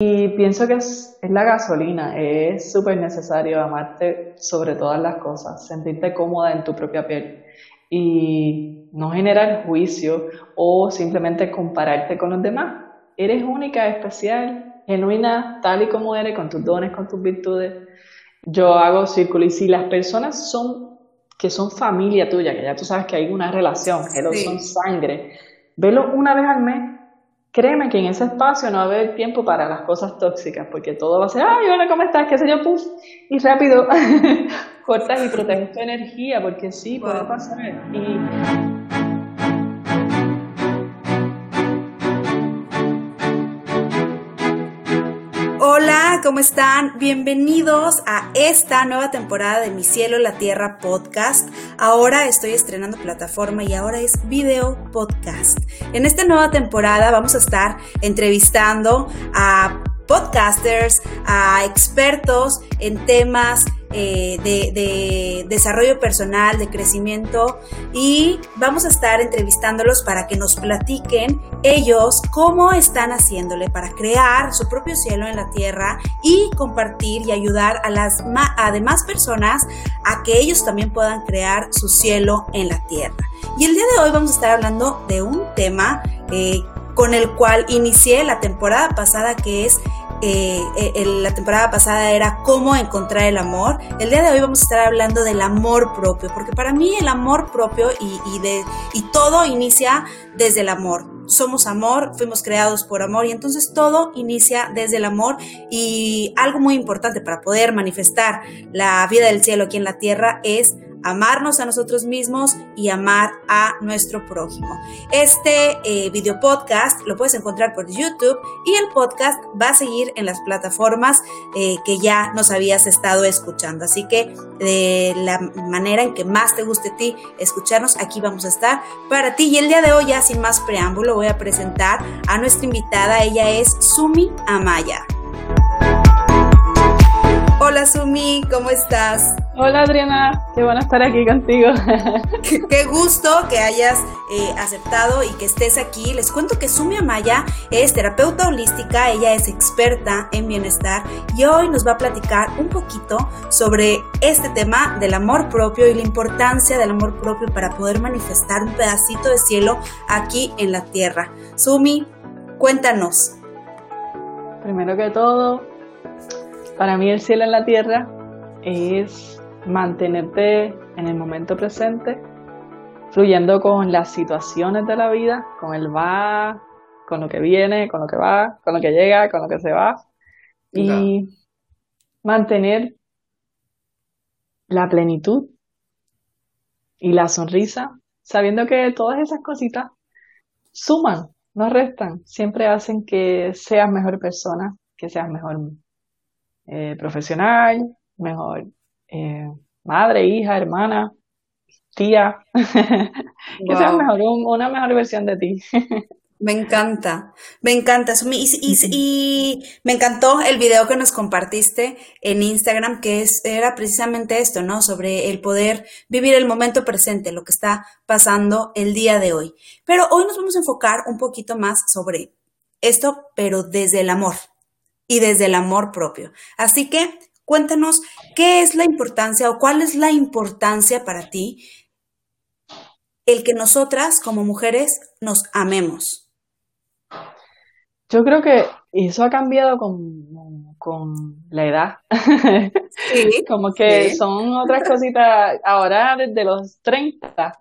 Y pienso que es, la gasolina, es súper necesario amarte sobre todas las cosas, sentirte cómoda en tu propia piel y no generar juicio o simplemente compararte con los demás. Eres única, especial, genuina, tal y como eres, con tus dones, con tus virtudes. Yo hago círculo y si las personas son que son familia tuya, que ya tú sabes que hay una relación, que son sangre, velo una vez al mes créeme que en ese espacio no va a haber tiempo para las cosas tóxicas, porque todo va a ser, ay, hola, ¿cómo estás? ¿Qué sé yo? Puf, y rápido cortas y proteges tu energía, porque sí, puede pasar. Y ¿cómo están? Bienvenidos a esta nueva temporada de Mi Cielo, la Tierra podcast. Ahora estoy estrenando plataforma y ahora es video podcast. En esta nueva temporada vamos a estar entrevistando a podcasters, a expertos en temas eh, de, desarrollo personal, de crecimiento y vamos a estar entrevistándolos para que nos platiquen ellos cómo están haciéndole para crear su propio cielo en la tierra y compartir y ayudar a las a demás personas a que ellos también puedan crear su cielo en la tierra. Y el día de hoy vamos a estar hablando de un tema eh, con el cual inicié la temporada pasada que es eh, eh la temporada pasada era cómo encontrar el amor. El día de hoy vamos a estar hablando del amor propio, porque para mí el amor propio y, de, y todo inicia desde el amor. Somos amor, fuimos creados por amor y entonces todo inicia desde el amor y algo muy importante para poder manifestar la vida del cielo aquí en la tierra es amarnos a nosotros mismos y amar a nuestro prójimo. Este eh, video podcast lo puedes encontrar por YouTube y el podcast va a seguir en las plataformas eh, que ya nos habías estado escuchando. Así que de la manera en que más te guste a ti escucharnos, aquí vamos a estar para ti. Y el día de hoy, ya sin más preámbulo, voy a presentar a nuestra invitada. Ella es Sumi Amaya. Hola Sumi, ¿cómo estás? Hola Adriana, qué bueno estar aquí contigo. qué, gusto que hayas eh, aceptado y que estés aquí. Les cuento que Sumi Amaya es terapeuta holística, ella es experta en bienestar y hoy nos va a platicar un poquito sobre este tema del amor propio y la importancia del amor propio para poder manifestar un pedacito de cielo aquí en la tierra. Sumi, cuéntanos. Primero que todo, para mí el cielo en la tierra es mantenerte en el momento presente, fluyendo con las situaciones de la vida, con el va, con lo que viene, con lo que va, con lo que llega, con lo que se va, y mantener la plenitud y la sonrisa, sabiendo que todas esas cositas suman, no restan, siempre hacen que seas mejor persona, que seas mejor eh, profesional, mejor eh, madre, hija, hermana, tía, que seas mejor, una mejor versión de ti. Me encanta, me encanta. Y, y, me encantó el video que nos compartiste en Instagram, que es, era precisamente esto, ¿no? Sobre el poder vivir el momento presente, lo que está pasando el día de hoy. Pero hoy nos vamos a enfocar un poquito más sobre esto, pero desde el amor, y desde el amor propio. Así que cuéntanos qué es la importancia o cuál es la importancia para ti el que nosotras como mujeres nos amemos. Yo creo que eso ha cambiado con, con la edad. Sí, Como que son otras cositas. Ahora desde los 30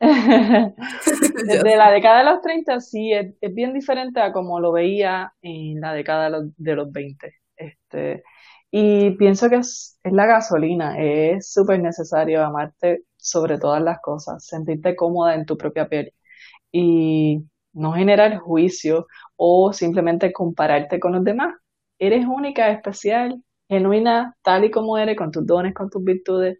Desde la década de los 30 sí, es, bien diferente a como lo veía en la década de los, de 20. Este, y pienso que es, la gasolina, es súper necesario amarte sobre todas las cosas, sentirte cómoda en tu propia piel y no generar juicio o simplemente compararte con los demás. Eres única, especial, genuina, tal y como eres, con tus dones, con tus virtudes.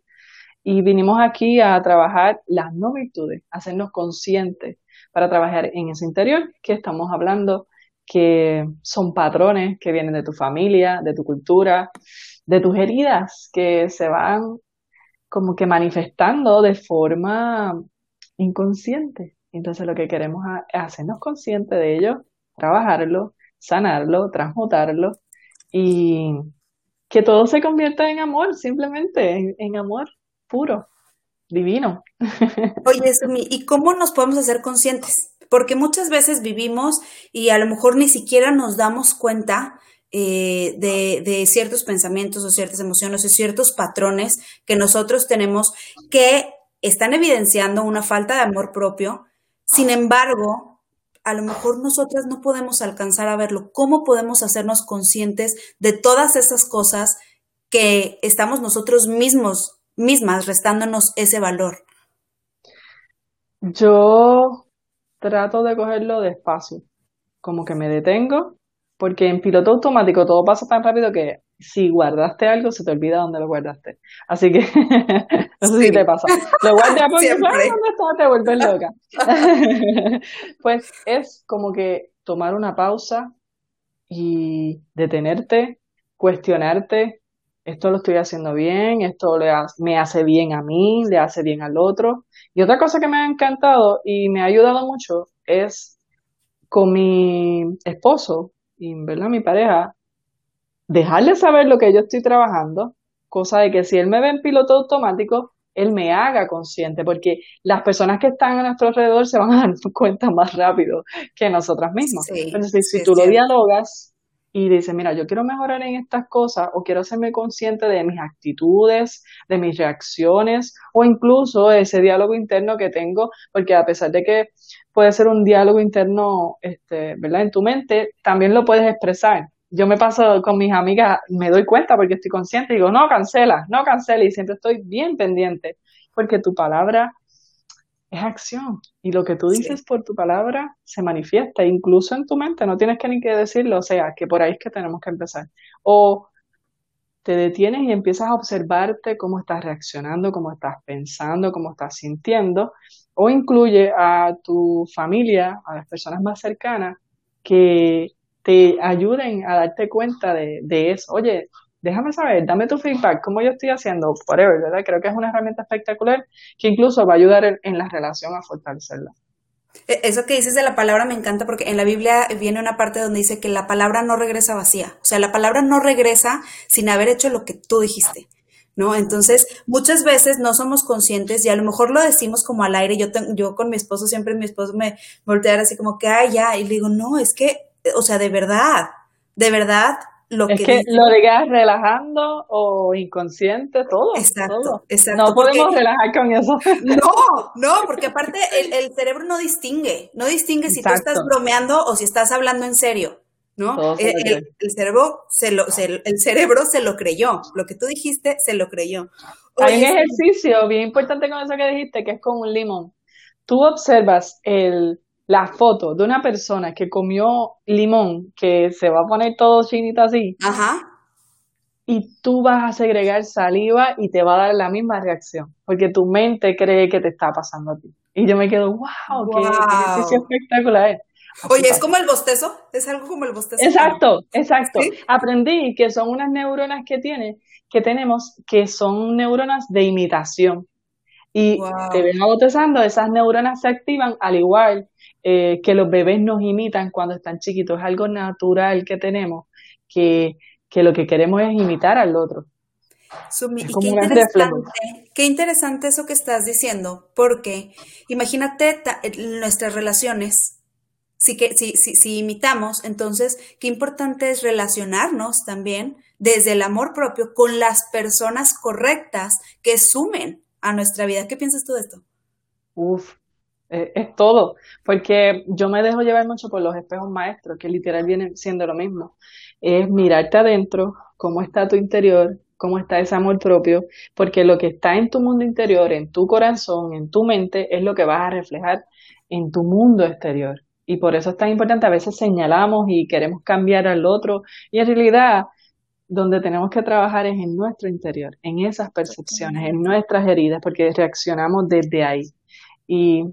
Y vinimos aquí a trabajar las no virtudes, hacernos conscientes para trabajar en ese interior que estamos hablando, que son patrones que vienen de tu familia, de tu cultura, de tus heridas que se van como que manifestando de forma inconsciente. Entonces lo que queremos es hacernos conscientes de ello, trabajarlo sanarlo, transmutarlo y que todo se convierta en amor, simplemente en, amor puro, divino. Oye, ¿y cómo nos podemos hacer conscientes? Porque muchas veces vivimos y a lo mejor ni siquiera nos damos cuenta eh, de, de, ciertos pensamientos o ciertas emociones o ciertos patrones que nosotros tenemos que están evidenciando una falta de amor propio. Sin embargo, a lo mejor nosotras no podemos alcanzar a verlo. ¿Cómo podemos hacernos conscientes de todas esas cosas que estamos nosotros mismos, mismas, restándonos ese valor? Yo trato de cogerlo despacio, como que me detengo, porque en piloto automático todo pasa tan rápido que si guardaste algo, se te olvida dónde lo guardaste. Así que, no sé si te pasa. Lo guardas porque ¿dónde está? Te vuelves loca. pues es como que tomar una pausa y detenerte, cuestionarte, esto lo estoy haciendo bien, esto le me hace bien a mí, le hace bien al otro. Y otra cosa que me ha encantado y me ha ayudado mucho es con mi esposo y ¿verdad? mi pareja, dejarle saber lo que yo estoy trabajando, cosa de que si él me ve en piloto automático, él me haga consciente, porque las personas que están a nuestro alrededor se van a dar cuenta más rápido que nosotras mismas. Entonces, si tú lo dialogas y dices, mira, yo quiero mejorar en estas cosas o quiero hacerme consciente de mis actitudes, de mis reacciones o incluso ese diálogo interno que tengo, porque a pesar de que puede ser un diálogo interno, este, ¿verdad? En tu mente, también lo puedes expresar yo me paso con mis amigas, me doy cuenta porque estoy consciente, digo, no, cancela, no cancela, y siempre estoy bien pendiente, porque tu palabra es acción, y lo que tú dices por tu palabra se manifiesta, incluso en tu mente, no tienes que ni que decirlo, o sea, que por ahí es que tenemos que empezar. O te detienes y empiezas a observarte cómo estás reaccionando, cómo estás pensando, cómo estás sintiendo, o incluye a tu familia, a las personas más cercanas, que te ayuden a darte cuenta de, eso. Oye, déjame saber, dame tu feedback, cómo yo estoy haciendo, whatever, ¿verdad? Creo que es una herramienta espectacular que incluso va a ayudar en, la relación a fortalecerla. E, eso que dices de la palabra me encanta porque en la Biblia viene una parte donde dice que la palabra no regresa vacía. O sea, la palabra no regresa sin haber hecho lo que tú dijiste. ¿No? Entonces, muchas veces no somos conscientes y a lo mejor lo decimos como al aire. Yo, yo con mi esposo, siempre mi esposo me voltea así como que, ay, ya. Y le digo, no, es que o sea, de verdad, de verdad, lo es que, lo digas relajando o inconsciente, todo. Exacto, exacto. No podemos relajar con eso. No, no, porque aparte el, cerebro no distingue, no distingue si tú estás bromeando o si estás hablando en serio. ¿no? El, cerebro se lo, el cerebro se lo creyó. Lo que tú dijiste se lo creyó. Hay un ejercicio bien importante con eso que dijiste, que es con un limón. Tú observas el, la foto de una persona que comió limón, que se va a poner todo chinito así, Ajá. y tú vas a segregar saliva y te va a dar la misma reacción, porque tu mente cree que te está pasando a ti. Y yo me quedo, wow, qué, ejercicio espectacular. Oye, ¿es como el bostezo? ¿Es algo como el bostezo? Exacto, exacto. Aprendí que son unas neuronas que tiene, que tenemos, que son neuronas de imitación. Y te ven bostezando, esas neuronas se activan al igual eh, que los bebés nos imitan cuando están chiquitos. Es algo natural que tenemos, que, lo que queremos es imitar al otro. qué, interesante, qué interesante eso que estás diciendo, porque imagínate nuestras relaciones, si, que, si, si, si imitamos, entonces qué importante es relacionarnos también desde el amor propio con las personas correctas que sumen a nuestra vida. ¿Qué piensas tú de esto? Uf, eh, es todo, porque yo me dejo llevar mucho por los espejos maestros, que literal vienen siendo lo mismo. Es mirarte adentro, cómo está tu interior, cómo está ese amor propio, porque lo que está en tu mundo interior, en tu corazón, en tu mente, es lo que vas a reflejar en tu mundo exterior. Y por eso es tan importante, a veces señalamos y queremos cambiar al otro, y en realidad donde tenemos que trabajar es en nuestro interior, en esas percepciones, en nuestras heridas, porque reaccionamos desde ahí. Y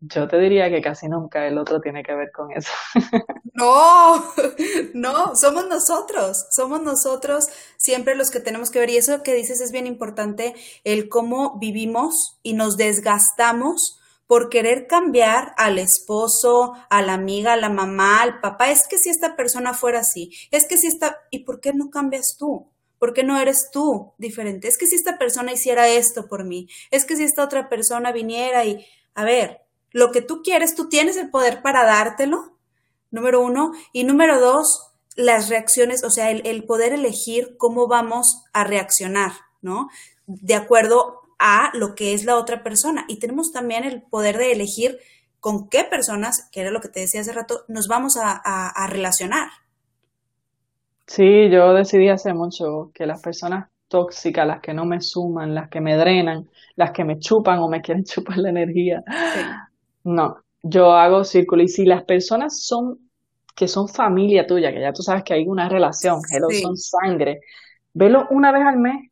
yo te diría que casi nunca el otro tiene que ver con eso. No, no, somos nosotros, somos nosotros siempre los que tenemos que ver. Y eso que dices es bien importante, el cómo vivimos y nos desgastamos por querer cambiar al esposo, a la amiga, a la mamá, al papá. Es que si esta persona fuera así, es que si esta... ¿Y por qué no cambias tú? ¿Por qué no eres tú diferente? Es que si esta persona hiciera esto por mí, es que si esta otra persona viniera y, a ver, lo que tú quieres, tú tienes el poder para dártelo, número uno, y número dos, las reacciones, o sea, el, el poder elegir cómo vamos a reaccionar, ¿no? De acuerdo a lo que es la otra persona. Y tenemos también el poder de elegir con qué personas, que era lo que te decía hace rato, nos vamos a, relacionar. Sí, yo decidí hace mucho que las personas tóxicas, las que no me suman, las que me drenan, las que me chupan o me quieren chupar la energía, no, yo hago círculo. Y si las personas son que son familia tuya, que ya tú sabes que hay una relación, que son sangre, velo una vez al mes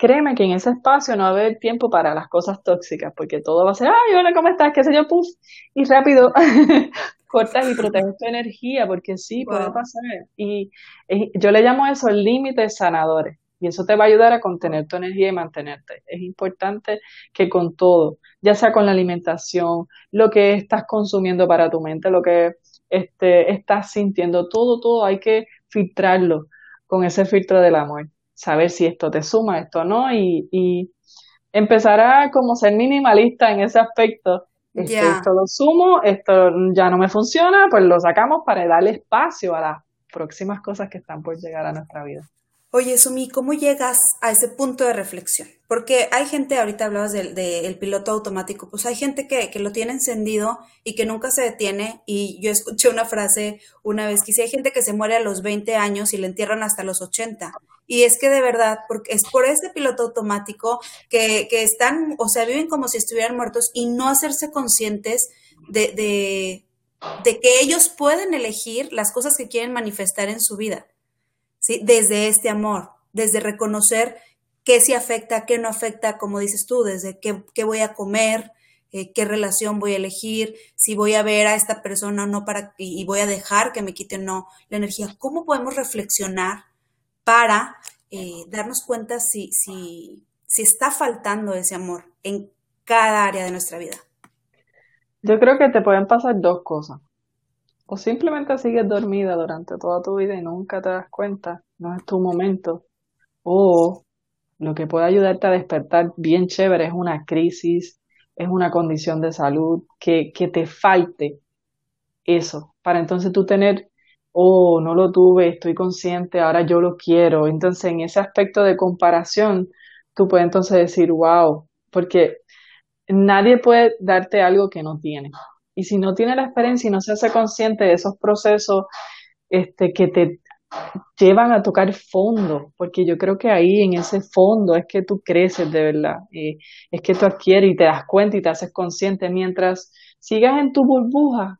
créeme que en ese espacio no va a haber tiempo para las cosas tóxicas, porque todo va a ser, ay, hola, ¿cómo estás? ¿Qué sé yo? Puf, y rápido cortas y proteges tu energía, porque sí, puede pasar. Y yo le llamo eso límites sanadores, y eso te va a ayudar a contener tu energía y mantenerte. Es importante que con todo, ya sea con la alimentación, lo que estás consumiendo para tu mente, lo que este, estás sintiendo, todo, todo hay que filtrarlo con ese filtro del amor saber si esto te suma, esto no, y, y empezar a como ser minimalista en ese aspecto. Este, esto lo sumo, esto ya no me funciona, pues lo sacamos para darle espacio a las próximas cosas que están por llegar a nuestra vida. Oye, Sumi, ¿cómo llegas a ese punto de reflexión? Porque hay gente, ahorita hablabas del, piloto automático, pues hay gente que, lo tiene encendido y que nunca se detiene. Y yo escuché una frase una vez que hay gente que se muere a los 20 años y le entierran hasta los 80. Y es que de verdad, porque es por ese piloto automático que, que están, o sea, viven como si estuvieran muertos y no hacerse conscientes de, de, de que ellos pueden elegir las cosas que quieren manifestar en su vida. ¿Sí? Desde este amor, desde reconocer qué sí afecta, qué no afecta, como dices tú, desde qué, qué voy a comer, eh, qué relación voy a elegir, si voy a ver a esta persona o no para y voy a dejar que me quite o no la energía. ¿Cómo podemos reflexionar para eh, darnos cuenta si, si, si está faltando ese amor en cada área de nuestra vida. Yo creo que te pueden pasar dos cosas. O simplemente sigues dormida durante toda tu vida y nunca te das cuenta, no es tu momento. O lo que puede ayudarte a despertar bien chévere es una crisis, es una condición de salud, que, que te falte eso, para entonces tú tener oh, no lo tuve, estoy consciente, ahora yo lo quiero. Entonces, en ese aspecto de comparación, tú puedes entonces decir, wow, porque nadie puede darte algo que no tiene. Y si no tiene la experiencia y no se hace consciente de esos procesos este, que te llevan a tocar fondo, porque yo creo que ahí en ese fondo es que tú creces de verdad, es que tú adquieres y te das cuenta y te haces consciente mientras sigas en tu burbuja,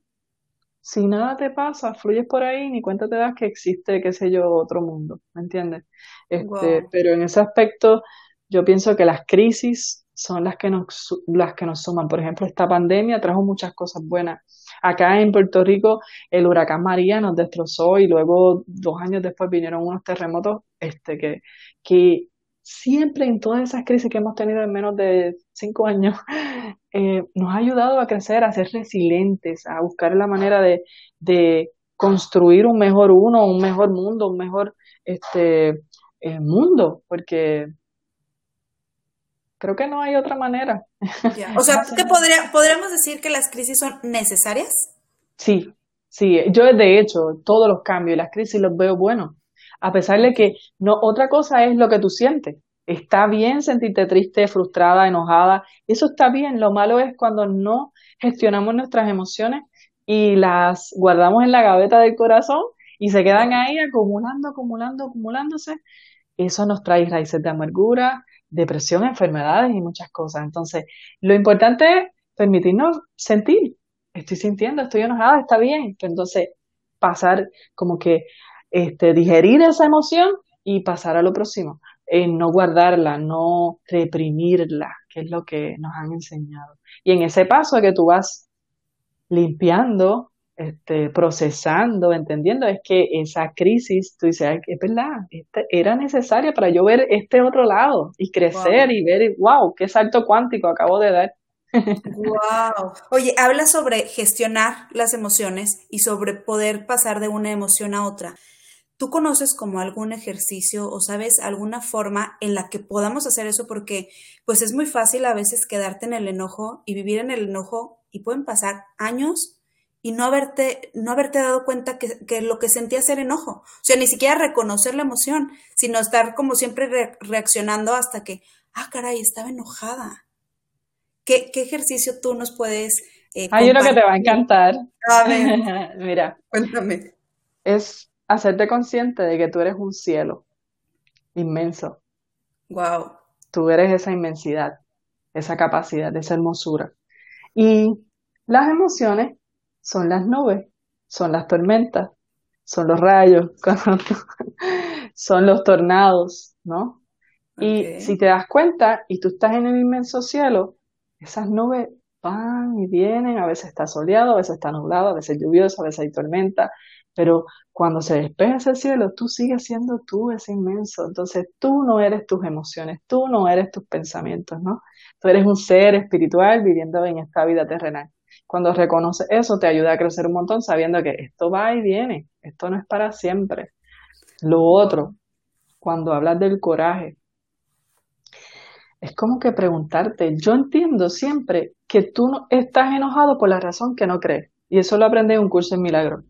si nada te pasa, fluyes por ahí, ni cuenta te das que existe, qué sé yo, otro mundo, ¿me entiendes? Este, Pero en ese aspecto, yo pienso que las crisis son las que nos, las que nos suman. Por ejemplo, esta pandemia trajo muchas cosas buenas. Acá en Puerto Rico, el huracán María nos destrozó y luego, dos años después, vinieron unos terremotos este, que, que siempre en todas esas crisis que hemos tenido en menos de cinco años, eh, nos ha ayudado a crecer, a ser resilientes, a buscar la manera de, de construir un mejor uno, un mejor mundo, un mejor este, eh, mundo, porque creo que no hay otra manera. O sea, ¿qué podría, podríamos decir que las crisis son necesarias? Sí, sí, yo de hecho todos los cambios y las crisis los veo buenos a pesar de que no, otra cosa es lo que tú sientes. Está bien sentirte triste, frustrada, enojada, eso está bien. Lo malo es cuando no gestionamos nuestras emociones y las guardamos en la gaveta del corazón y se quedan ahí acumulando, acumulando, acumulándose. Eso nos trae raíces de amargura, depresión, enfermedades y muchas cosas. Entonces, lo importante es permitirnos sentir. Estoy sintiendo, estoy enojada, está bien. Entonces, pasar como que este, digerir esa emoción y pasar a lo próximo. Eh, no guardarla, no reprimirla, que es lo que nos han enseñado. Y en ese paso que tú vas limpiando, este, procesando, entendiendo, es que esa crisis, tú dices, es verdad, este, era necesaria para yo ver este otro lado y crecer y ver, wow, qué salto cuántico acabo de dar. Wow. Oye, habla sobre gestionar las emociones y sobre poder pasar de una emoción a otra. ¿Tú conoces como algún ejercicio o sabes alguna forma en la que podamos hacer eso? Porque pues es muy fácil a veces quedarte en el enojo y vivir en el enojo y pueden pasar años y no haberte, no haberte dado cuenta que, lo que sentías era enojo. O sea, ni siquiera reconocer la emoción, sino estar como siempre reaccionando hasta que, ah, caray, estaba enojada. ¿Qué, ejercicio tú nos puedes... Eh, Hay uno que te va a encantar. A ver. Mira. Cuéntame. Es hacerte consciente de que tú eres un cielo inmenso. Wow. Tú eres esa inmensidad, esa capacidad, esa hermosura. Y las emociones son las nubes, son las tormentas, son los rayos, son los tornados, ¿no? Y si te das cuenta y tú estás en el inmenso cielo, esas nubes van y vienen, a veces está soleado, a veces está nublado, a veces lluvioso, a veces hay tormenta, pero cuando se despeja ese cielo, tú sigues siendo tú ese inmenso. Entonces tú no eres tus emociones, tú no eres tus pensamientos, ¿no? Tú eres un ser espiritual viviendo en esta vida terrenal. Cuando reconoces eso, te ayuda a crecer un montón sabiendo que esto va y viene, esto no es para siempre. Lo otro, cuando hablas del coraje, es como que preguntarte, yo entiendo siempre que tú no estás enojado por la razón que no crees. Y eso lo aprendí en un curso en Milagro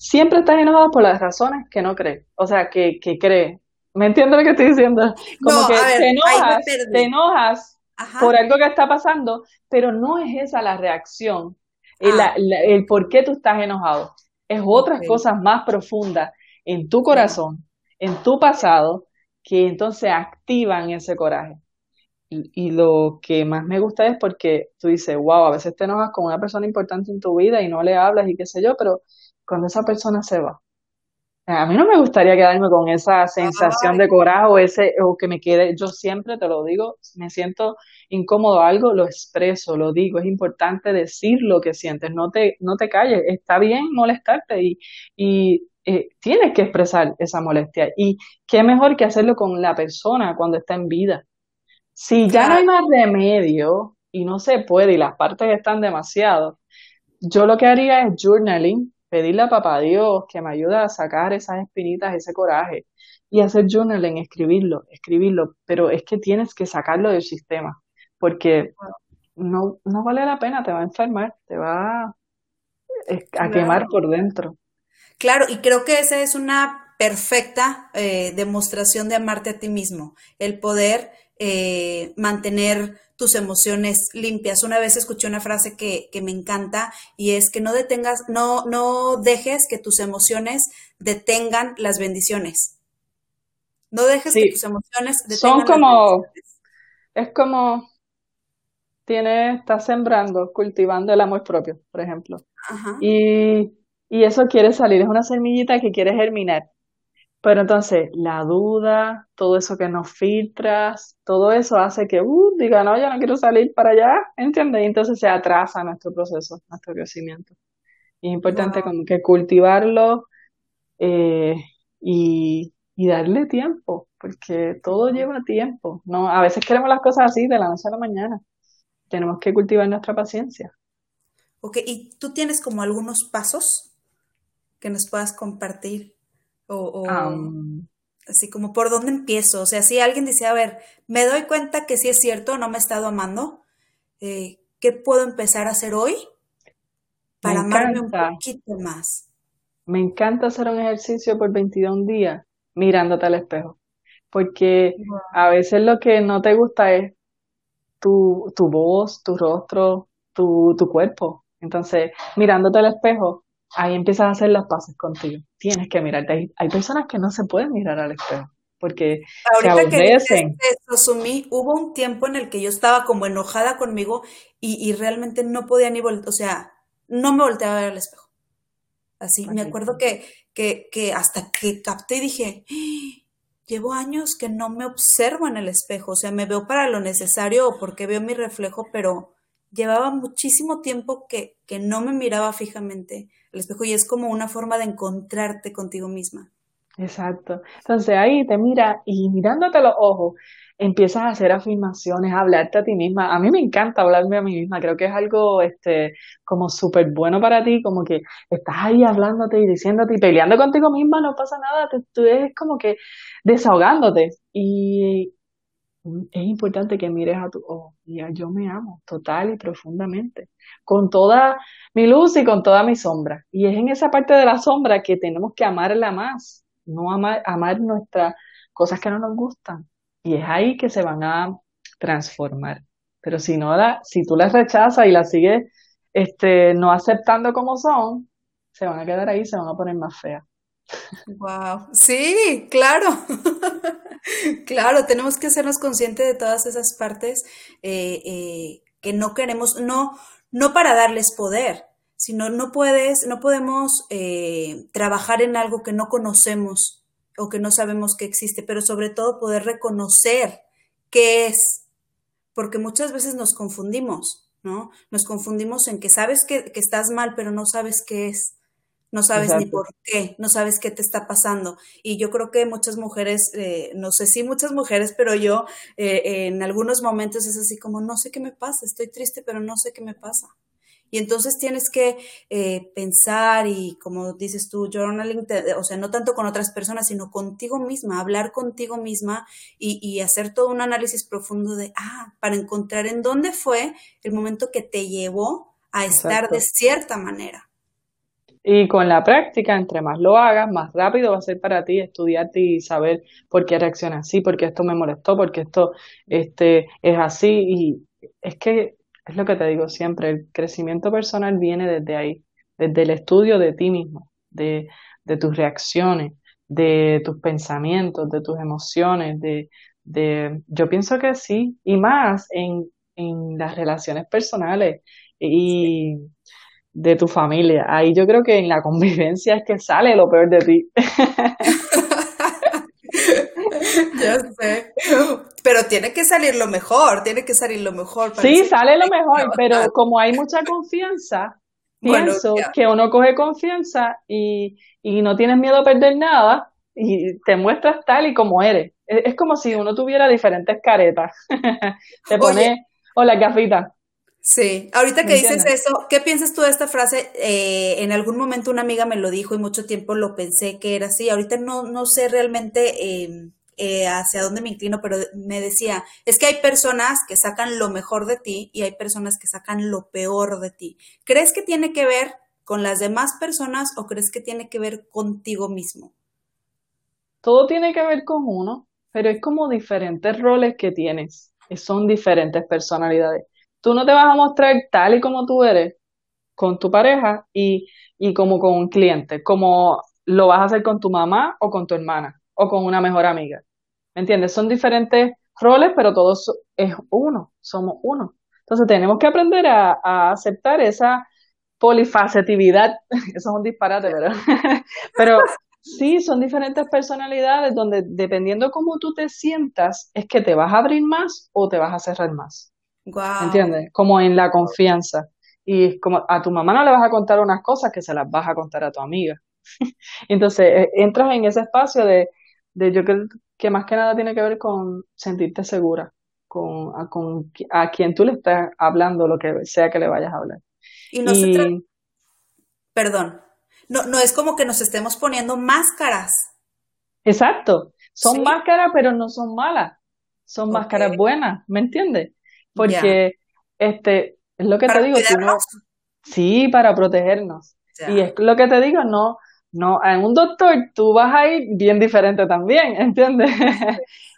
siempre estás enojado por las razones que no crees, o sea, que, que crees. ¿Me entiendes lo que estoy diciendo? Como que te enojas, te enojas por algo que está pasando, pero no es esa la reacción, ah. el, por qué tú estás enojado. Es otras cosas más profundas en tu corazón, en tu pasado, que entonces activan ese coraje. Y, y, lo que más me gusta es porque tú dices, wow, a veces te enojas con una persona importante en tu vida y no le hablas y qué sé yo, pero cuando esa persona se va. A mí no me gustaría quedarme con esa sensación de coraje o, ese, o que me quede, yo siempre te lo digo, me siento incómodo algo, lo expreso, lo digo, es importante decir lo que sientes, no te, no te calles, está bien molestarte y, y eh, tienes que expresar esa molestia. Y qué mejor que hacerlo con la persona cuando está en vida. Si ya no hay más remedio y no se puede y las partes están demasiado, yo lo que haría es journaling, pedirle a papá Dios que me ayude a sacar esas espinitas, ese coraje y hacer journaling, escribirlo, escribirlo, pero es que tienes que sacarlo del sistema porque no, no vale la pena, te va a enfermar, te va a quemar por dentro. Claro, y creo que esa es una perfecta eh, demostración de amarte a ti mismo, el poder eh, mantener tus emociones limpias. Una vez escuché una frase que, me encanta y es que no detengas, no, no dejes que tus emociones detengan las bendiciones. No dejes que tus emociones detengan Son como, es como, tiene, estás sembrando, cultivando el amor propio, por ejemplo. Y, y eso quiere salir, es una semillita que quiere germinar. Pero entonces, la duda, todo eso que nos filtras, todo eso hace que, uh, diga, no, ya no quiero salir para allá, ¿entiendes? Y entonces se atrasa nuestro proceso, nuestro crecimiento. Y es importante como que cultivarlo eh, y, y darle tiempo, porque todo lleva tiempo. No, a veces queremos las cosas así de la noche a la mañana. Tenemos que cultivar nuestra paciencia. Ok, ¿y tú tienes como algunos pasos que nos puedas compartir? O, así como, ¿por dónde empiezo? O sea, si alguien dice, a ver, me doy cuenta que sí es cierto, no me he estado amando, eh, ¿qué puedo empezar a hacer hoy para amarme un poquito más? Me encanta hacer un ejercicio por 21 días mirándote al espejo, porque a veces lo que no te gusta es tu, tu voz, tu rostro, tu, tu cuerpo. Entonces, mirándote al espejo, ahí empiezas a hacer las paces contigo. Tienes que mirarte. Hay, personas que no se pueden mirar al espejo porque Ahorita se Que hubo un tiempo en el que yo estaba como enojada conmigo y, realmente no podía ni voltear, o sea, no me volteaba a ver al espejo. Así, me acuerdo que, que, que hasta que capté y dije, ¡Ah! llevo años que no me observo en el espejo, o sea, me veo para lo necesario o porque veo mi reflejo, pero llevaba muchísimo tiempo que, que no me miraba fijamente el espejo y es como una forma de encontrarte contigo misma. Exacto. Entonces ahí te mira y mirándote los ojos, empiezas a hacer afirmaciones, a hablarte a ti misma. A mí me encanta hablarme a mí misma, creo que es algo este como súper bueno para ti, como que estás ahí hablándote y diciéndote y peleando contigo misma, no pasa nada, te, tú eres como que desahogándote. Y es importante que mires a tu ojo y yo me amo total y profundamente, con toda mi luz y con toda mi sombra. Y es en esa parte de la sombra que tenemos que amarla más no amar, amar nuestras cosas que no nos gustan. Y es ahí que se van a transformar. Pero si no la, si tú las rechazas y las sigues este, no aceptando como son, se van a quedar ahí, se van a poner más feas. Wow, sí, claro, claro, tenemos que hacernos conscientes de todas esas partes eh, eh, que no queremos, no, no para darles poder, si no, puedes, no podemos eh, trabajar en algo que no conocemos o que no sabemos que existe, pero sobre todo poder reconocer qué es, porque muchas veces nos confundimos, ¿no? Nos confundimos en que sabes que, estás mal, pero no sabes qué es, no sabes ni por qué, no sabes qué te está pasando. Y yo creo que muchas mujeres, eh, no sé si muchas mujeres, pero yo eh, en algunos momentos es así como, no sé qué me pasa, estoy triste, pero no sé qué me pasa. Y entonces tienes que eh, pensar y, como dices tú, journaling, o sea, no tanto con otras personas, sino contigo misma, hablar contigo misma y, y, hacer todo un análisis profundo de, ah, para encontrar en dónde fue el momento que te llevó a estar de cierta manera. Y con la práctica, entre más lo hagas, más rápido va a ser para ti estudiarte y saber por qué reacciona así, por qué esto me molestó, por qué esto este, es así. Y es que es lo que te digo siempre, el crecimiento personal viene desde ahí, desde el estudio de ti mismo, de, de tus reacciones, de tus pensamientos, de tus emociones, de, de, yo pienso que sí, y más en, en las relaciones personales y de tu familia. Ahí yo creo que en la convivencia es que sale lo peor de ti. ya sé. Pero tiene que salir lo mejor, tiene que salir lo mejor. Sí, sale lo mejor, pero como hay mucha confianza, pienso que uno coge confianza y, y no tienes miedo a perder nada y te muestras tal y como eres. Es, como si uno tuviera diferentes caretas. te pone, hola gafita. Sí, ahorita que dices eso, ¿qué piensas tú de esta frase? Eh, en algún momento una amiga me lo dijo y mucho tiempo lo pensé que era así. Ahorita no, no sé realmente em, eh, hacia dónde me inclino, pero me decía, es que hay personas que sacan lo mejor de ti y hay personas que sacan lo peor de ti. ¿Crees que tiene que ver con las demás personas o crees que tiene que ver contigo mismo? Todo tiene que ver con uno, pero es como diferentes roles que tienes, son diferentes personalidades. Tú no te vas a mostrar tal y como tú eres con tu pareja y, y como con un cliente, como lo vas a hacer con tu mamá o con tu hermana o con una mejor amiga. ¿Me entiendes? Son diferentes roles, pero todos es uno, somos uno. Entonces tenemos que aprender a, aceptar esa polifacetividad. Eso es un disparate, ¿verdad? pero sí, son diferentes personalidades donde dependiendo cómo tú te sientas, es que te vas a abrir más o te vas a cerrar más. ¿Me entiendes? Como en la confianza. Y como a tu mamá no le vas a contar unas cosas que se las vas a contar a tu amiga. Entonces, eh, entras en ese espacio de, de yo creo que más que nada tiene que ver con sentirte segura con a, con, a quien tú le estás hablando, lo que sea que le vayas a hablar. Y no se trata... Perdón, no, no es como que nos estemos poniendo máscaras. Exacto, son máscaras, pero no son malas, son máscaras buenas, ¿me entiendes? Porque, este, es lo que te digo, sí, para protegernos. Y es lo que te digo, no, no, en un doctor tú vas a ir bien diferente también, ¿entiendes?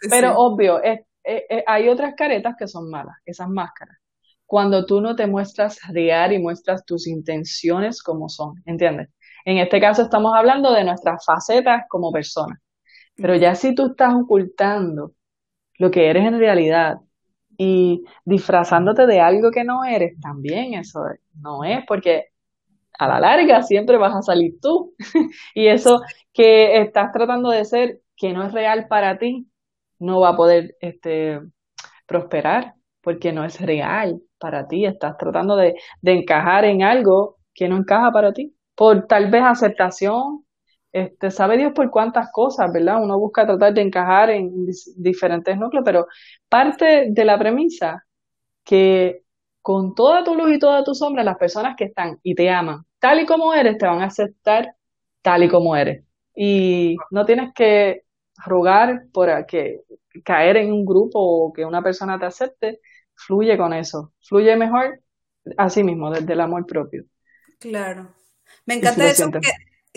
Pero obvio, hay otras caretas que son malas, esas máscaras. Cuando tú no te muestras real y muestras tus intenciones como son, ¿entiendes? En este caso estamos hablando de nuestras facetas como personas. Pero ya si tú estás ocultando lo que eres en realidad y disfrazándote de algo que no eres, también eso no es, porque a la larga siempre vas a salir tú. y eso que estás tratando de ser, que no es real para ti, no va a poder este, prosperar, porque no es real para ti. Estás tratando de, de encajar en algo que no encaja para ti, por tal vez aceptación, Este, sabe Dios por cuántas cosas, ¿verdad? Uno busca tratar de encajar en diferentes núcleos, pero parte de la premisa que con toda tu luz y toda tu sombra, las personas que están y te aman tal y como eres, te van a aceptar tal y como eres. Y no tienes que rogar por que caer en un grupo o que una persona te acepte, fluye con eso, fluye mejor así mismo, desde el amor propio. Claro. Me encanta eso que,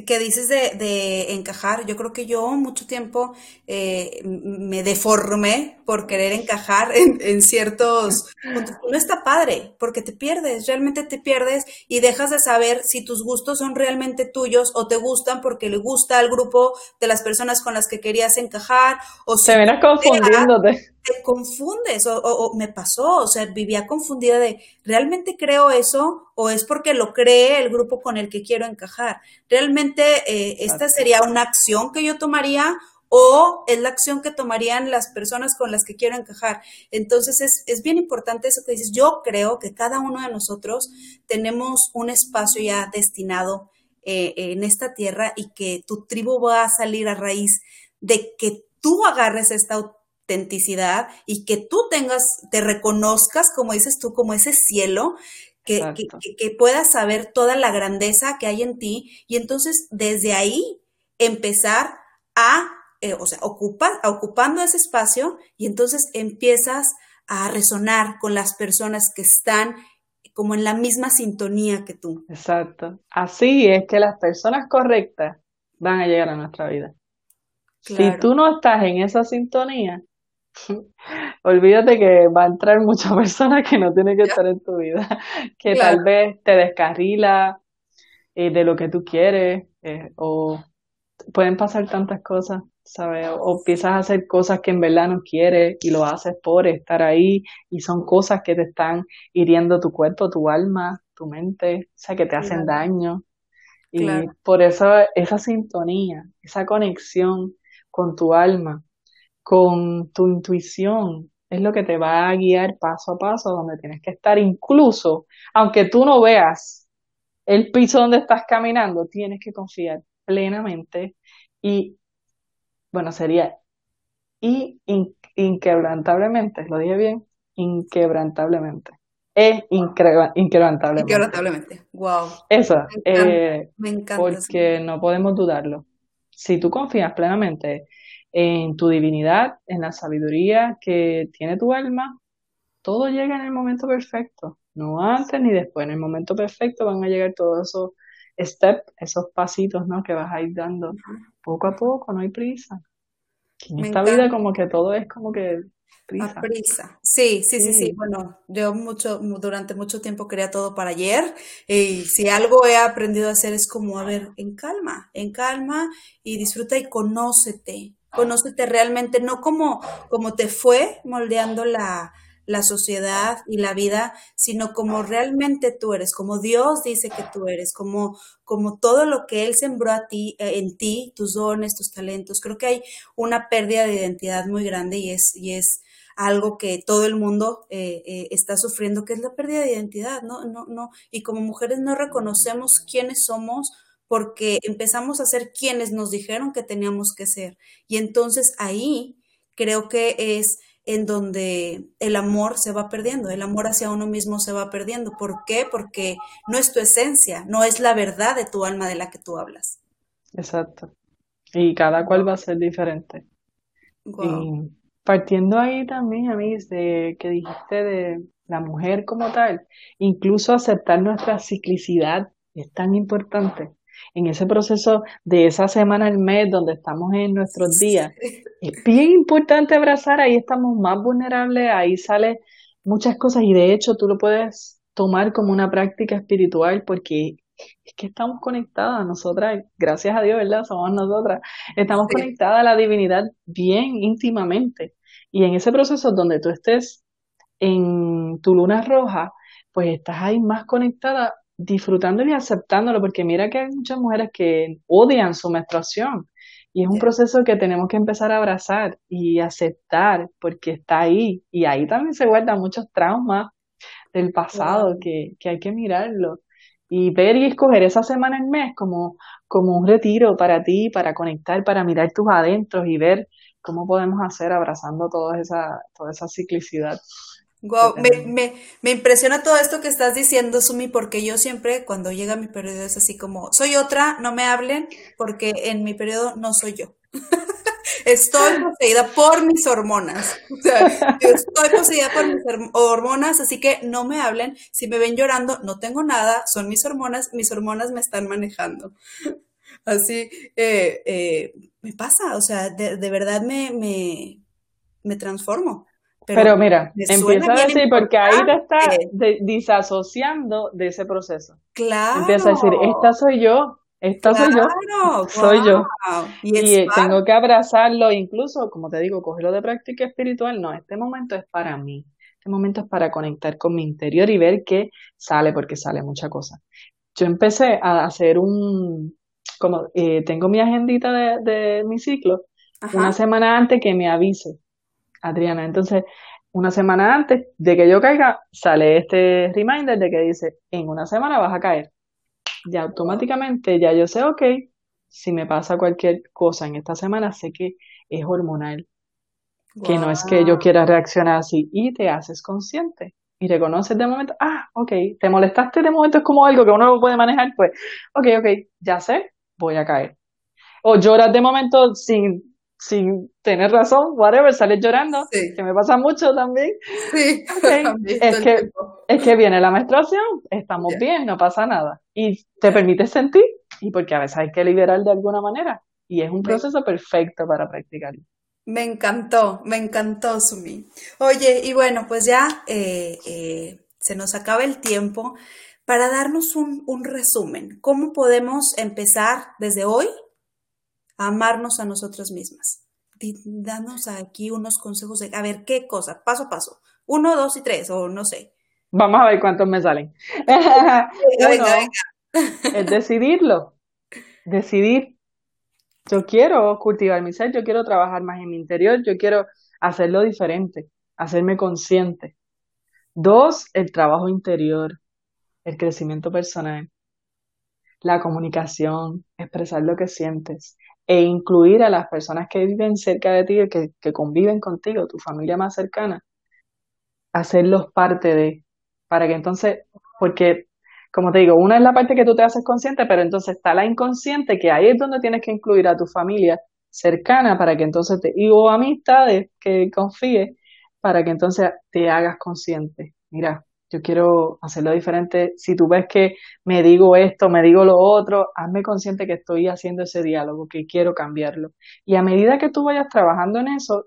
que dices de, de, encajar, yo creo que yo mucho tiempo eh, me deformé por querer encajar en, en, ciertos puntos. No está padre, porque te pierdes, realmente te pierdes y dejas de saber si tus gustos son realmente tuyos o te gustan porque le gusta al grupo de las personas con las que querías encajar. O si te vienes confundiéndote te confundes o, me pasó, o sea, vivía confundida de, ¿realmente creo eso o es porque lo cree el grupo con el que quiero encajar? ¿Realmente eh, esta sería una acción que yo tomaría o es la acción que tomarían las personas con las que quiero encajar? Entonces es, es bien importante eso que dices, yo creo que cada uno de nosotros tenemos un espacio ya destinado eh, en esta tierra y que tu tribu va a salir a raíz de que tú agarres esta autenticidad y que tú tengas, te reconozcas, como dices tú, como ese cielo, que, que, puedas saber toda la grandeza que hay en ti y entonces desde ahí empezar a, eh, o sea, ocupa, ocupando ese espacio y entonces empiezas a resonar con las personas que están como en la misma sintonía que tú. Exacto. Así es que las personas correctas van a llegar a nuestra vida. Si tú no estás en esa sintonía, Olvídate que va a entrar muchas personas que no tienen que estar en tu vida, que tal vez te descarrila eh, de lo que tú quieres, eh, o pueden pasar tantas cosas, ¿sabes? O, empiezas a hacer cosas que en verdad no quieres y lo haces por estar ahí y son cosas que te están hiriendo tu cuerpo, tu alma, tu mente, o sea, que te hacen daño. Y por eso esa sintonía, esa conexión con tu alma, con tu intuición. Es lo que te va a guiar paso a paso donde tienes que estar. Incluso, aunque tú no veas el piso donde estás caminando, tienes que confiar plenamente y, bueno, sería y inquebrantablemente, lo dije bien, inquebrantablemente. Es inquebrantablemente. Inquebrantablemente, wow. Eso, me encanta, eh, porque no podemos dudarlo. Si tú confías plenamente en tu divinidad, en la sabiduría que tiene tu alma, todo llega en el momento perfecto, no antes ni después, en el momento perfecto van a llegar todos esos steps, esos pasitos, ¿no? Que vas a ir dando poco a poco, no hay prisa. En esta vida como que todo es como que prisa. prisa. Sí, sí, sí, sí, Bueno, yo mucho, durante mucho tiempo quería todo para ayer y si algo he aprendido a hacer es como, a ver, en calma, en calma y disfruta y conócete, conócete realmente, no como, como te fue moldeando la, la sociedad y la vida, sino como realmente tú eres, como Dios dice que tú eres, como, como todo lo que Él sembró a ti, eh, en ti, tus dones, tus talentos. Creo que hay una pérdida de identidad muy grande y es, y es algo que todo el mundo eh, eh, está sufriendo, que es la pérdida de identidad, ¿no? No, no, y como mujeres no reconocemos quiénes somos porque empezamos a ser quienes nos dijeron que teníamos que ser. Y entonces ahí creo que es en donde el amor se va perdiendo, el amor hacia uno mismo se va perdiendo. ¿Por qué? Porque no es tu esencia, no es la verdad de tu alma de la que tú hablas. Exacto. Y cada cual va a ser diferente. Y partiendo ahí también, a mí, de que dijiste de la mujer como tal, incluso aceptar nuestra ciclicidad es tan importante en ese proceso de esa semana al mes donde estamos en nuestros días, es bien importante abrazar, ahí estamos más vulnerables, ahí sale muchas cosas y de hecho tú lo puedes tomar como una práctica espiritual porque es que estamos conectadas nosotras, gracias a Dios, ¿verdad? Somos nosotras, estamos conectadas a la divinidad bien íntimamente. Y en ese proceso donde tú estés en tu luna roja, pues estás ahí más conectada disfrutándolo y aceptándolo, porque mira que hay muchas mujeres que odian su menstruación y es un proceso que tenemos que empezar a abrazar y aceptar porque está ahí y ahí también se guardan muchos traumas del pasado que, que hay que mirarlo. Y ver y escoger esa semana en mes como, como un retiro para ti, para conectar, para mirar tus adentros y ver cómo podemos hacer abrazando toda esa, toda esa ciclicidad. Wow, me, me, impresiona todo esto que estás diciendo, Sumi, porque yo siempre cuando llega mi periodo es así como, soy otra, no me hablen, porque en mi periodo no soy yo. estoy poseída por mis hormonas. estoy poseída por mis hormonas, así que no me hablen. Si me ven llorando, no tengo nada, son mis hormonas, mis hormonas me están manejando. Así eh, eh, me pasa, o sea, de, verdad me, me, me transformo. Pero, mira, empieza a decir, porque ahí te está disasociando de ese proceso. Claro. Empieza a decir, esta soy yo, esta soy yo, soy yo. Y, tengo que abrazarlo, incluso, como te digo, cogerlo de práctica espiritual. No, este momento es para mí. Este momento es para conectar con mi interior y ver qué sale, porque sale mucha cosa. Yo empecé a hacer un, como eh, tengo mi agendita de, mi ciclo, una semana antes que me avise Adriana. Entonces, una semana antes de que yo caiga, sale este reminder de que dice, en una semana vas a caer. Ya automáticamente, ya yo sé, ok, si me pasa cualquier cosa en esta semana, sé que es hormonal. Que no es que yo quiera reaccionar así y te haces consciente y reconoces de momento, ah, ok, te molestaste de momento, es como algo que uno no puede manejar, pues, ok, ok, ya sé, voy a caer. O lloras de momento sin sin tener razón, whatever, sales llorando, que me pasa mucho también. Sí, es, que, es que viene la menstruación, estamos bien, no pasa nada. Y te permite sentir, y porque a veces hay que liberar de alguna manera. Y es un proceso perfecto para practicarlo. Me encantó, me encantó, Sumi. Oye, y bueno, pues ya eh, eh, se nos acaba el tiempo para darnos un, un resumen. ¿Cómo podemos empezar desde hoy amarnos a nosotras mismas. Danos aquí unos consejos de, a ver, ¿qué cosa? Paso a paso. Uno, dos y tres, o no sé. Vamos a ver cuántos me salen. Es decidirlo. Decidir. Yo quiero cultivar mi ser, yo quiero trabajar más en mi interior, yo quiero hacerlo diferente, hacerme consciente. Dos, el trabajo interior, el crecimiento personal, la comunicación, expresar lo que sientes, e incluir a las personas que viven cerca de ti, que, que conviven contigo, tu familia más cercana, hacerlos parte de, para que entonces, porque, como te digo, una es la parte que tú te haces consciente, pero entonces está la inconsciente, que ahí es donde tienes que incluir a tu familia cercana para que entonces te, y o amistades que confíes, para que entonces te hagas consciente. Mira, yo quiero hacerlo diferente. Si tú ves que me digo esto, me digo lo otro, hazme consciente que estoy haciendo ese diálogo, que quiero cambiarlo. Y a medida que tú vayas trabajando en eso,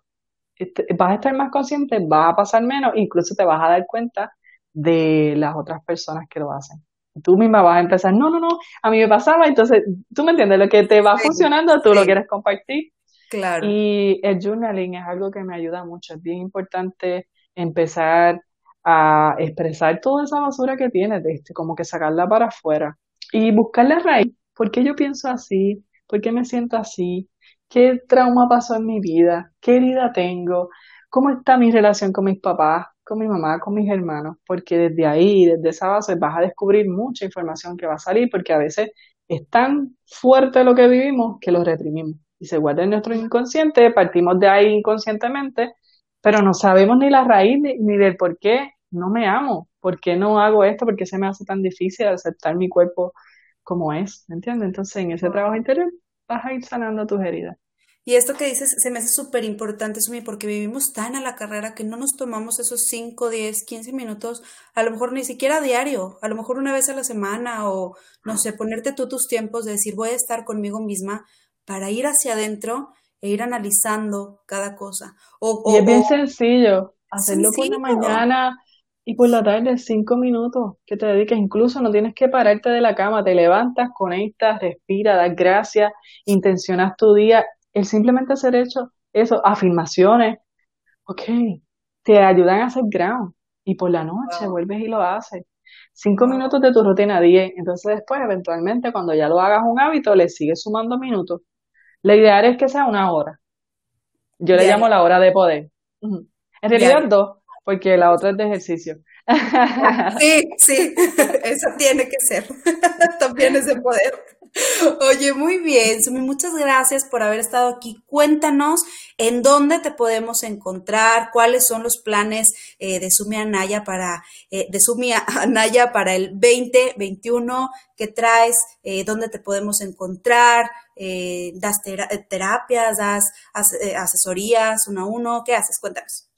este, vas a estar más consciente, vas a pasar menos, incluso te vas a dar cuenta de las otras personas que lo hacen. Tú misma vas a empezar, no, no, no, a mí me pasaba, entonces, tú me entiendes, lo que te va funcionando, tú lo quieres compartir. Claro. Y el journaling es algo que me ayuda mucho, es bien importante empezar a expresar toda esa basura que tienes, este, como que sacarla para afuera y buscarle raíz. ¿Por qué yo pienso así? ¿Por qué me siento así? ¿Qué trauma pasó en mi vida? ¿Qué herida tengo? ¿Cómo está mi relación con mis papás, con mi mamá, con mis hermanos? Porque desde ahí, desde esa base, vas a descubrir mucha información que va a salir, porque a veces es tan fuerte lo que vivimos que lo reprimimos y se guarda en nuestro inconsciente, partimos de ahí inconscientemente pero no sabemos ni la raíz ni, del por qué no me amo, por qué no hago esto, por qué se me hace tan difícil aceptar mi cuerpo como es, ¿me entiendes? Entonces en ese trabajo interior vas a ir sanando tus heridas. Y esto que dices se me hace súper importante, Sumi, porque vivimos tan a la carrera que no nos tomamos esos 5, 10, 15 minutos, a lo mejor ni siquiera a diario, a lo mejor una vez a la semana o, no sé, ponerte tú tus tiempos de decir voy a estar conmigo misma para ir hacia adentro e ir analizando cada cosa. O, y es bien sencillo, hacerlo por la mañana y por la tarde, cinco minutos que te dediques. Incluso no tienes que pararte de la cama, te levantas, conectas, respira, das gracias, intencionas tu día. El simplemente hacer hecho eso, afirmaciones, ok, te ayudan a hacer ground. Y por la noche vuelves y lo haces. Cinco minutos de tu rutina, diez. Entonces después, eventualmente, cuando ya lo hagas un hábito, le sigues sumando minutos la ideal es que sea una hora. Yo le llamo la hora de poder. En realidad dos, porque la otra es de ejercicio. Sí, sí, eso tiene que ser. También es de poder. Oye, muy bien, Sumi, muchas gracias por haber estado aquí. Cuéntanos en dónde te podemos encontrar, cuáles son los planes eh, de Sumi Anaya para eh, de Sumi Anaya para el 2021, qué traes, eh, dónde te podemos encontrar, das terapias, das asesorías uno a uno, ¿qué haces? Cuéntanos.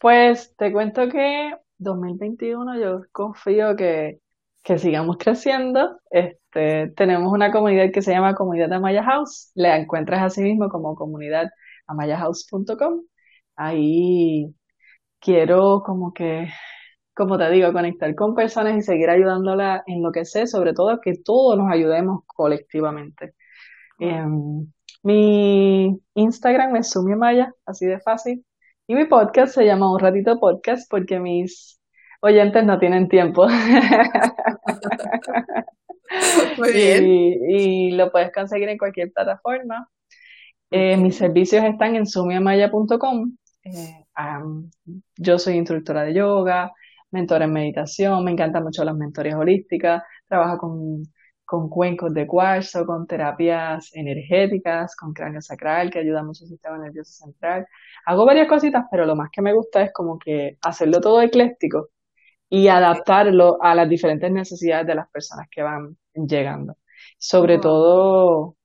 Pues te cuento que 2021 yo confío que que sigamos creciendo. Este, tenemos una comunidad que se llama Comunidad Amaya House. La encuentras así mismo como comunidad amayahouse.com. Ahí quiero como que, como te digo, conectar con personas y seguir ayudándola en lo que sé, sobre todo que todos nos ayudemos colectivamente. Em, mi Instagram es Sumi Maya, así de fácil. Y mi podcast se llama Un Ratito Podcast porque mis oyentes no tienen tiempo. Muy bien. Y, lo puedes conseguir en cualquier plataforma. Eh, mis servicios están en sumiamaya.com. Eh, yo soy instructora de yoga, mentora en meditación, me encantan mucho las mentorías holísticas, trabajo con, con cuencos de cuarzo, con terapias energéticas, con cráneo sacral, que ayuda mucho al sistema nervioso central. Hago varias cositas, pero lo más que me gusta es como que hacerlo todo ecléctico y adaptarlo a las diferentes necesidades de las personas que van llegando. Sobre todo,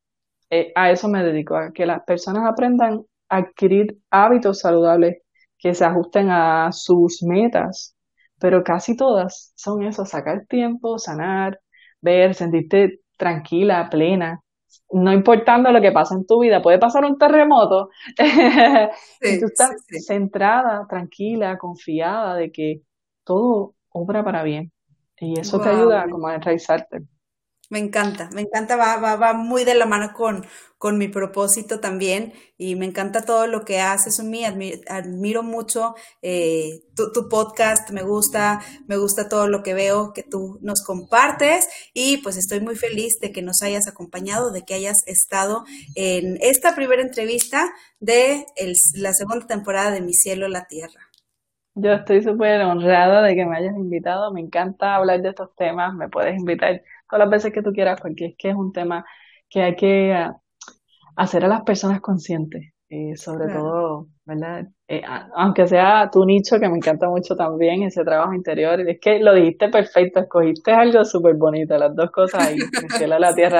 eh, a eso me dedico, a que las personas aprendan a adquirir hábitos saludables que se ajusten a sus metas, pero casi todas son eso, sacar tiempo, sanar, ver, sentirte tranquila, plena, no importando lo que pasa en tu vida, puede pasar un terremoto, y tú estás centrada, tranquila, confiada de que todo obra para bien. Y eso te ayuda como a enraizarte. Me encanta, me encanta, va, va, va muy de la mano con, con mi propósito también y me encanta todo lo que haces, mí admiro, mucho eh, tu, tu, podcast, me gusta, me gusta todo lo que veo que tú nos compartes y pues estoy muy feliz de que nos hayas acompañado, de que hayas estado en esta primera entrevista de el, la segunda temporada de Mi Cielo, la Tierra. Yo estoy súper honrada de que me hayas invitado. Me encanta hablar de estos temas. Me puedes invitar todas las veces que tú quieras, porque es que es un tema que hay que ah, hacer a las personas conscientes. y sobre todo, ¿verdad? Eh, aunque sea tu nicho, que me encanta mucho también, ese trabajo interior. Es que lo dijiste perfecto, escogiste algo súper bonito, las dos cosas ahí, el cielo la tierra,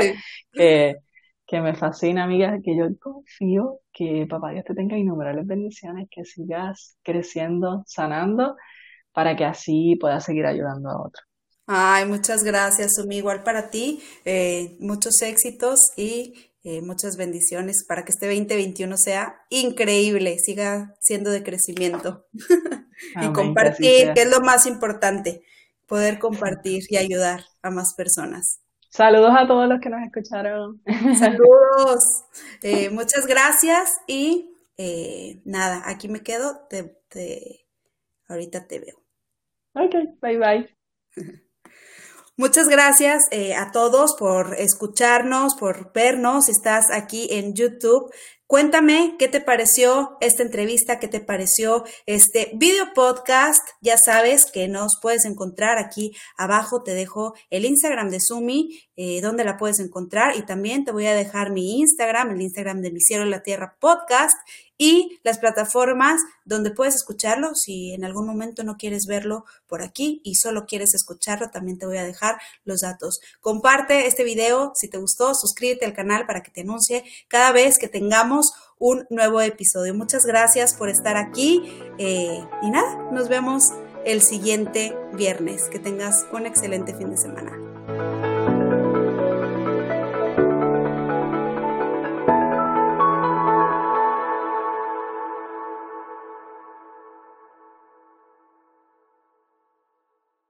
que que me fascina, amiga, que yo confío que papá Dios te tenga innumerables bendiciones, que sigas creciendo, sanando, para que así puedas seguir ayudando a otros. Ay, muchas gracias, Sumi. Igual para ti, eh, muchos éxitos y eh, muchas bendiciones para que este 2021 sea increíble, siga siendo de crecimiento. y compartir, que es lo más importante, poder compartir y ayudar a más personas. Saludos a todos los que nos escucharon. Saludos. Eh, muchas gracias y eh, nada, aquí me quedo. Te, ahorita te veo. Ok, bye bye. Muchas gracias eh, a todos por escucharnos, por vernos. Estás aquí en YouTube. Cuéntame qué te pareció esta entrevista, qué te pareció este video podcast. Ya sabes que nos puedes encontrar aquí abajo. Te dejo el Instagram de Sumi, eh, donde la puedes encontrar. Y también te voy a dejar mi Instagram, el Instagram de Mi Cielo en la Tierra Podcast y las plataformas donde puedes escucharlo. Si en algún momento no quieres verlo por aquí y solo quieres escucharlo, también te voy a dejar los datos. Comparte este video si te gustó, suscríbete al canal para que te anuncie cada vez que tengamos un nuevo episodio. Muchas gracias por estar aquí eh, y nada, nos vemos el siguiente viernes. Que tengas un excelente fin de semana.